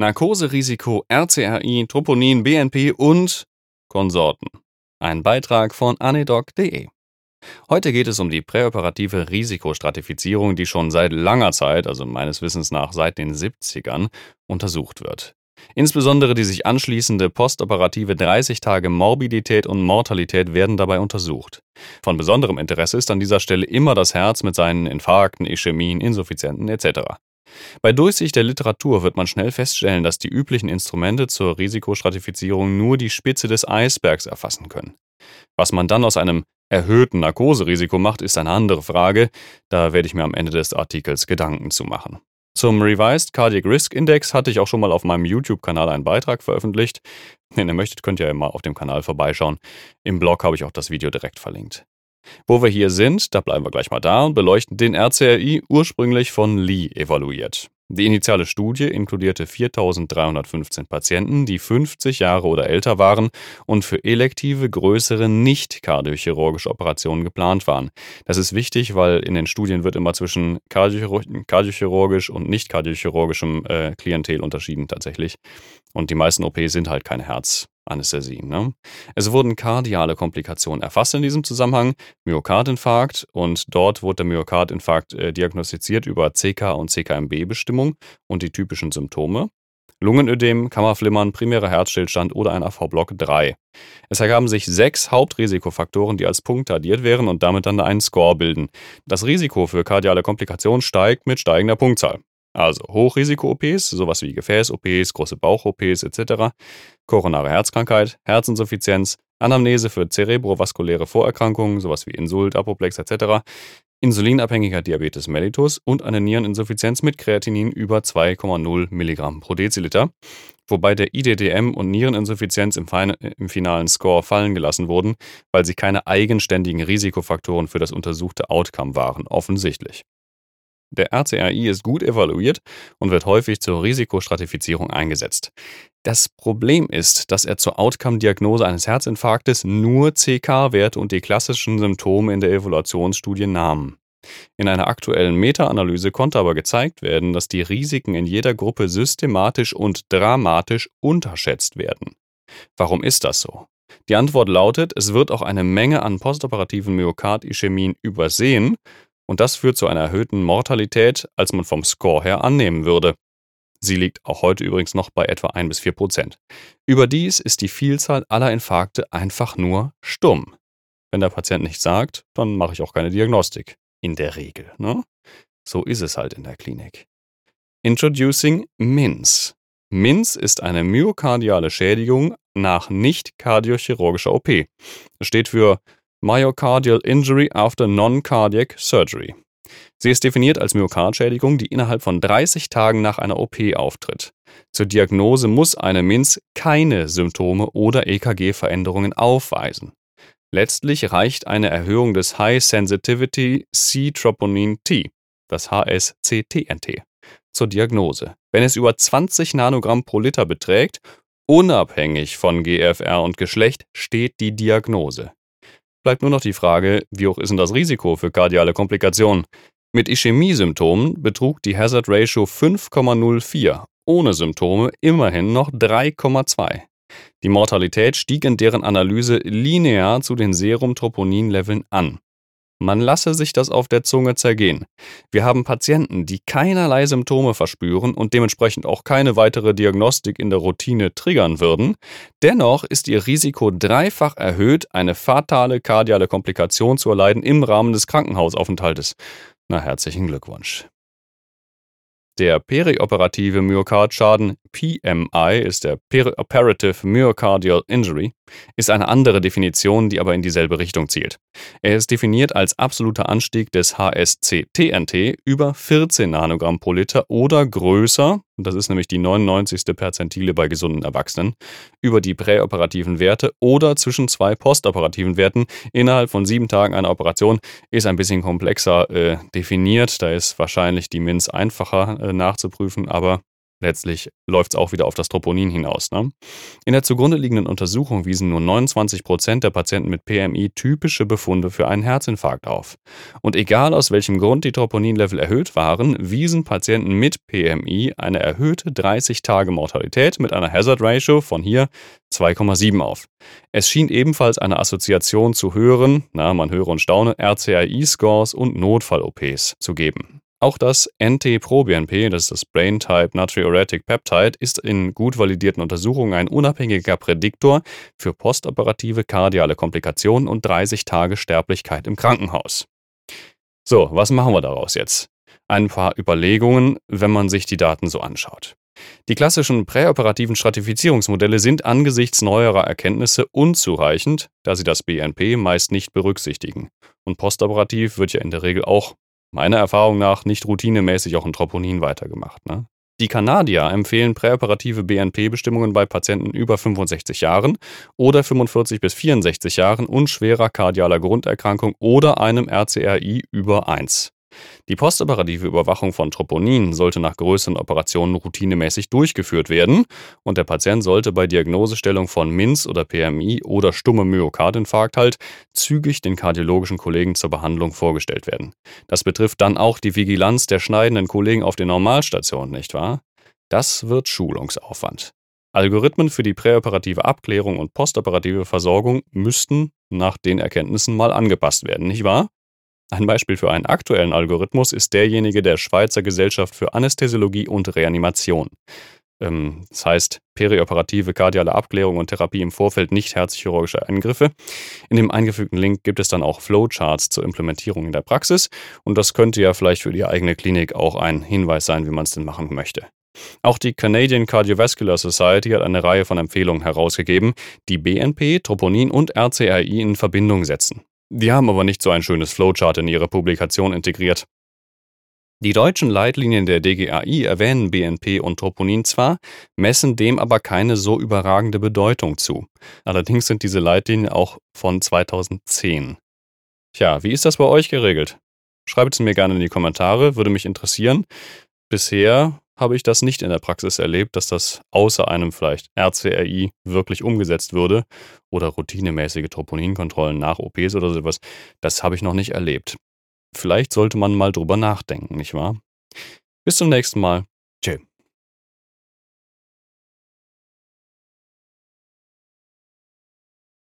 Narkoserisiko, RCRI, Troponin, BNP und Konsorten. Ein Beitrag von anedoc.de. Heute geht es um die präoperative Risikostratifizierung, die schon seit langer Zeit, also meines Wissens nach seit den 70ern, untersucht wird. Insbesondere die sich anschließende postoperative 30 Tage Morbidität und Mortalität werden dabei untersucht. Von besonderem Interesse ist an dieser Stelle immer das Herz mit seinen Infarkten, Ischämien, Insuffizienten etc. Bei Durchsicht der Literatur wird man schnell feststellen, dass die üblichen Instrumente zur Risikostratifizierung nur die Spitze des Eisbergs erfassen können. Was man dann aus einem erhöhten Narkoserisiko macht, ist eine andere Frage, da werde ich mir am Ende des Artikels Gedanken zu machen. Zum Revised Cardiac Risk Index hatte ich auch schon mal auf meinem YouTube-Kanal einen Beitrag veröffentlicht. Wenn ihr möchtet, könnt ihr ja mal auf dem Kanal vorbeischauen. Im Blog habe ich auch das Video direkt verlinkt. Wo wir hier sind, da bleiben wir gleich mal da und beleuchten den RCRI ursprünglich von Lee evaluiert. Die initiale Studie inkludierte 4.315 Patienten, die 50 Jahre oder älter waren und für elektive, größere, nicht kardiochirurgische Operationen geplant waren. Das ist wichtig, weil in den Studien wird immer zwischen kardiochirurgisch und nicht kardiochirurgischem äh, Klientel unterschieden tatsächlich. Und die meisten OPs sind halt keine Herz. Anästhesie. Ne? Es wurden kardiale Komplikationen erfasst in diesem Zusammenhang, Myokardinfarkt und dort wurde der Myokardinfarkt äh, diagnostiziert über CK- und CKMB-Bestimmung und die typischen Symptome. Lungenödem, Kammerflimmern, primärer Herzstillstand oder ein AV-Block 3. Es ergaben sich sechs Hauptrisikofaktoren, die als Punkt addiert wären und damit dann einen Score bilden. Das Risiko für kardiale Komplikationen steigt mit steigender Punktzahl. Also Hochrisiko-OPs, sowas wie Gefäß-OPs, große Bauch-OPs etc., koronare Herzkrankheit, Herzinsuffizienz, Anamnese für zerebrovaskuläre Vorerkrankungen, sowas wie Insult, Apoplex etc., insulinabhängiger Diabetes mellitus und eine Niereninsuffizienz mit Kreatinin über 2,0 Milligramm pro Deziliter, wobei der IDDM und Niereninsuffizienz im, im, finalen Score fallen gelassen wurden, weil sie keine eigenständigen Risikofaktoren für das untersuchte Outcome waren, offensichtlich. Der RCRI ist gut evaluiert und wird häufig zur Risikostratifizierung eingesetzt. Das Problem ist, dass er zur Outcome-Diagnose eines Herzinfarktes nur CK-Werte und die klassischen Symptome in der Evaluationsstudie nahm. In einer aktuellen Meta-Analyse konnte aber gezeigt werden, dass die Risiken in jeder Gruppe systematisch und dramatisch unterschätzt werden. Warum ist das so? Die Antwort lautet, es wird auch eine Menge an postoperativen Myokardischämien übersehen und das führt zu einer erhöhten Mortalität, als man vom Score her annehmen würde. Sie liegt auch heute übrigens noch bei etwa 1 bis 4 Prozent. Überdies ist die Vielzahl aller Infarkte einfach nur stumm. Wenn der Patient nichts sagt, dann mache ich auch keine Diagnostik. In der Regel. Ne? So ist es halt in der Klinik. Introducing MINS. MINS ist eine myokardiale Schädigung nach nicht kardiochirurgischer OP. Es steht für Myocardial Injury after Non-Cardiac Surgery. Sie ist definiert als Myokardschädigung, die innerhalb von 30 Tagen nach einer OP auftritt. Zur Diagnose muss eine MINS keine Symptome oder EKG-Veränderungen aufweisen. Letztlich reicht eine Erhöhung des High Sensitivity C-Troponin T, das HSCTNT, zur Diagnose. Wenn es über 20 Nanogramm pro Liter beträgt, unabhängig von GFR und Geschlecht, steht die Diagnose. Bleibt nur noch die Frage, wie hoch ist denn das Risiko für kardiale Komplikationen? Mit Ischämie-Symptomen betrug die Hazard Ratio 5,04, ohne Symptome immerhin noch 3,2. Die Mortalität stieg in deren Analyse linear zu den Serumtroponin-Leveln an. Man lasse sich das auf der Zunge zergehen. Wir haben Patienten, die keinerlei Symptome verspüren und dementsprechend auch keine weitere Diagnostik in der Routine triggern würden. Dennoch ist ihr Risiko dreifach erhöht, eine fatale kardiale Komplikation zu erleiden im Rahmen des Krankenhausaufenthaltes. Na, herzlichen Glückwunsch. Der perioperative Myokardschaden PMI ist der Perioperative Myocardial Injury, ist eine andere Definition, die aber in dieselbe Richtung zielt. Er ist definiert als absoluter Anstieg des HSC-TNT über 14 Nanogramm pro Liter oder größer, das ist nämlich die 99. Perzentile bei gesunden Erwachsenen, über die präoperativen Werte oder zwischen zwei postoperativen Werten innerhalb von sieben Tagen einer Operation, ist ein bisschen komplexer äh, definiert. Da ist wahrscheinlich die MINS einfacher äh, nachzuprüfen, aber letztlich läuft es auch wieder auf das Troponin hinaus. Ne? In der zugrunde liegenden Untersuchung wiesen nur 29 Prozent der Patienten mit PMI typische Befunde für einen Herzinfarkt auf. Und egal aus welchem Grund die Troponinlevel erhöht waren, wiesen Patienten mit PMI eine erhöhte 30-Tage-Mortalität mit einer Hazard Ratio von hier 2,7 auf. Es schien ebenfalls eine Assoziation zu höheren, na, man höre und staune, RCAI-Scores und Notfall-OPs zu geben. Auch das NT-proBNP, das ist das Brain Type Natriuretic Peptide, ist in gut validierten Untersuchungen ein unabhängiger Prädiktor für postoperative kardiale Komplikationen und 30 Tage Sterblichkeit im Krankenhaus. So, was machen wir daraus jetzt? Ein paar Überlegungen, wenn man sich die Daten so anschaut. Die klassischen präoperativen Stratifizierungsmodelle sind angesichts neuerer Erkenntnisse unzureichend, da sie das BNP meist nicht berücksichtigen. Und postoperativ wird ja in der Regel auch meiner Erfahrung nach nicht routinemäßig auch in Troponin weitergemacht. Ne? Die Kanadier empfehlen präoperative BNP-Bestimmungen bei Patienten über 65 Jahren oder 45 bis 64 Jahren und schwerer kardialer Grunderkrankung oder einem RCRI über 1. Die postoperative Überwachung von Troponin sollte nach größeren Operationen routinemäßig durchgeführt werden und der Patient sollte bei Diagnosestellung von MINS oder PMI oder stumme Myokardinfarkt halt zügig den kardiologischen Kollegen zur Behandlung vorgestellt werden. Das betrifft dann auch die Vigilanz der schneidenden Kollegen auf den Normalstationen, nicht wahr? Das wird Schulungsaufwand. Algorithmen für die präoperative Abklärung und postoperative Versorgung müssten nach den Erkenntnissen mal angepasst werden, nicht wahr? Ein Beispiel für einen aktuellen Algorithmus ist derjenige der Schweizer Gesellschaft für Anästhesiologie und Reanimation. Ähm, das heißt, perioperative kardiale Abklärung und Therapie im Vorfeld nicht herzchirurgischer Eingriffe. In dem eingefügten Link gibt es dann auch Flowcharts zur Implementierung in der Praxis und das könnte ja vielleicht für die eigene Klinik auch ein Hinweis sein, wie man es denn machen möchte. Auch die Canadian Cardiovascular Society hat eine Reihe von Empfehlungen herausgegeben, die BNP, Troponin und RCRI in Verbindung setzen. Die haben aber nicht so ein schönes Flowchart in ihre Publikation integriert. Die deutschen Leitlinien der DGAI erwähnen BNP und Troponin zwar, messen dem aber keine so überragende Bedeutung zu. Allerdings sind diese Leitlinien auch von 2010. Tja, wie ist das bei euch geregelt? Schreibt es mir gerne in die Kommentare, würde mich interessieren. Bisher habe ich das nicht in der Praxis erlebt, dass das außer einem vielleicht RCRI wirklich umgesetzt würde oder routinemäßige Troponinkontrollen nach OPs oder sowas. Das habe ich noch nicht erlebt. Vielleicht sollte man mal drüber nachdenken, nicht wahr? Bis zum nächsten Mal. Tschö.